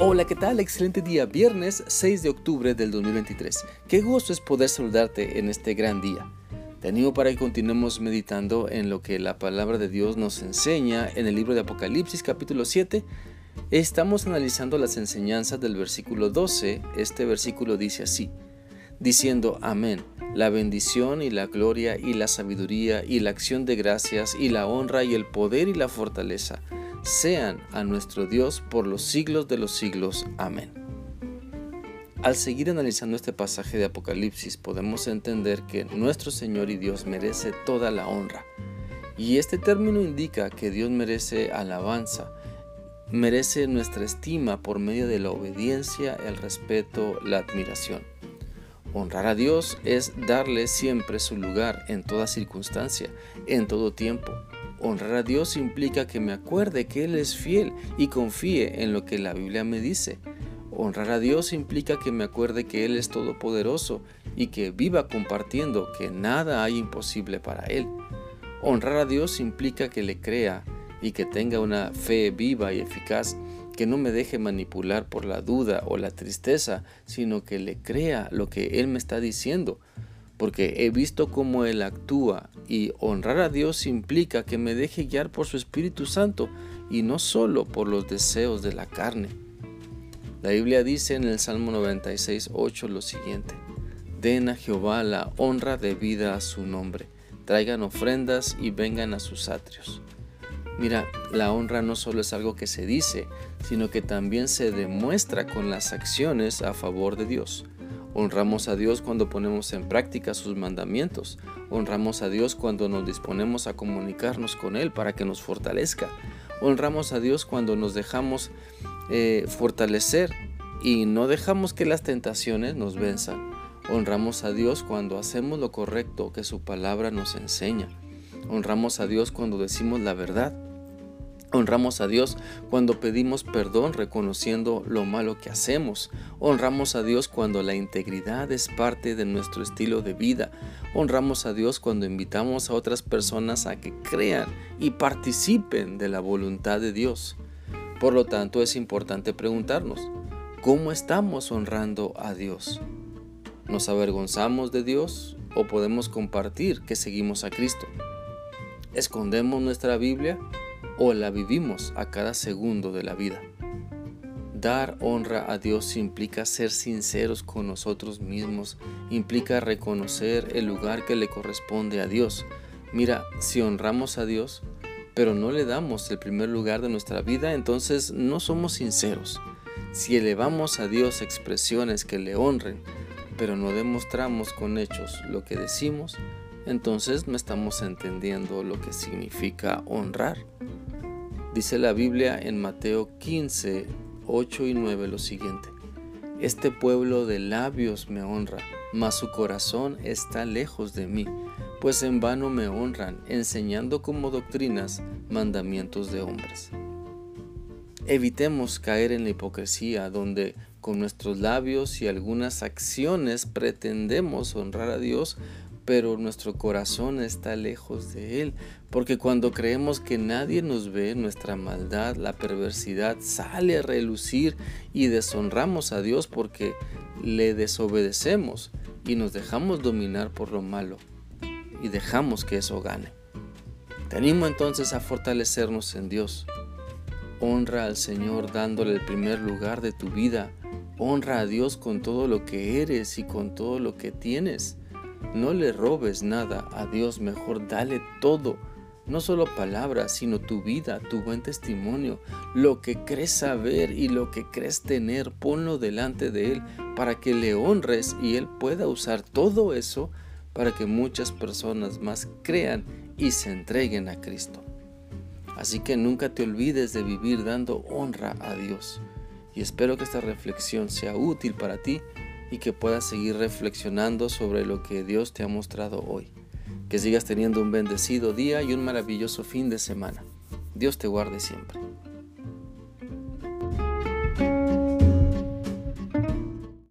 Hola, ¿qué tal? Excelente día, viernes 6 de octubre del 2023. Qué gusto es poder saludarte en este gran día. Te animo para que continuemos meditando en lo que la palabra de Dios nos enseña en el libro de Apocalipsis capítulo 7. Estamos analizando las enseñanzas del versículo 12. Este versículo dice así, diciendo amén, la bendición y la gloria y la sabiduría y la acción de gracias y la honra y el poder y la fortaleza sean a nuestro Dios por los siglos de los siglos. Amén. Al seguir analizando este pasaje de Apocalipsis podemos entender que nuestro Señor y Dios merece toda la honra. Y este término indica que Dios merece alabanza, merece nuestra estima por medio de la obediencia, el respeto, la admiración. Honrar a Dios es darle siempre su lugar en toda circunstancia, en todo tiempo. Honrar a Dios implica que me acuerde que Él es fiel y confíe en lo que la Biblia me dice. Honrar a Dios implica que me acuerde que Él es todopoderoso y que viva compartiendo que nada hay imposible para Él. Honrar a Dios implica que le crea y que tenga una fe viva y eficaz, que no me deje manipular por la duda o la tristeza, sino que le crea lo que Él me está diciendo porque he visto cómo Él actúa y honrar a Dios implica que me deje guiar por su Espíritu Santo y no solo por los deseos de la carne. La Biblia dice en el Salmo 96, 8 lo siguiente, Den a Jehová la honra debida a su nombre, traigan ofrendas y vengan a sus atrios. Mira, la honra no solo es algo que se dice, sino que también se demuestra con las acciones a favor de Dios. Honramos a Dios cuando ponemos en práctica sus mandamientos. Honramos a Dios cuando nos disponemos a comunicarnos con Él para que nos fortalezca. Honramos a Dios cuando nos dejamos eh, fortalecer y no dejamos que las tentaciones nos venzan. Honramos a Dios cuando hacemos lo correcto que su palabra nos enseña. Honramos a Dios cuando decimos la verdad. Honramos a Dios cuando pedimos perdón reconociendo lo malo que hacemos. Honramos a Dios cuando la integridad es parte de nuestro estilo de vida. Honramos a Dios cuando invitamos a otras personas a que crean y participen de la voluntad de Dios. Por lo tanto, es importante preguntarnos, ¿cómo estamos honrando a Dios? ¿Nos avergonzamos de Dios o podemos compartir que seguimos a Cristo? ¿Escondemos nuestra Biblia? O la vivimos a cada segundo de la vida. Dar honra a Dios implica ser sinceros con nosotros mismos, implica reconocer el lugar que le corresponde a Dios. Mira, si honramos a Dios, pero no le damos el primer lugar de nuestra vida, entonces no somos sinceros. Si elevamos a Dios expresiones que le honren, pero no demostramos con hechos lo que decimos, entonces no estamos entendiendo lo que significa honrar. Dice la Biblia en Mateo 15, 8 y 9 lo siguiente. Este pueblo de labios me honra, mas su corazón está lejos de mí, pues en vano me honran, enseñando como doctrinas mandamientos de hombres. Evitemos caer en la hipocresía donde con nuestros labios y algunas acciones pretendemos honrar a Dios, pero nuestro corazón está lejos de Él, porque cuando creemos que nadie nos ve, nuestra maldad, la perversidad sale a relucir y deshonramos a Dios porque le desobedecemos y nos dejamos dominar por lo malo y dejamos que eso gane. Te animo entonces a fortalecernos en Dios. Honra al Señor dándole el primer lugar de tu vida. Honra a Dios con todo lo que eres y con todo lo que tienes. No le robes nada a Dios, mejor dale todo. No solo palabras, sino tu vida, tu buen testimonio, lo que crees saber y lo que crees tener, ponlo delante de Él para que le honres y Él pueda usar todo eso para que muchas personas más crean y se entreguen a Cristo. Así que nunca te olvides de vivir dando honra a Dios. Y espero que esta reflexión sea útil para ti y que puedas seguir reflexionando sobre lo que Dios te ha mostrado hoy. Que sigas teniendo un bendecido día y un maravilloso fin de semana. Dios te guarde siempre.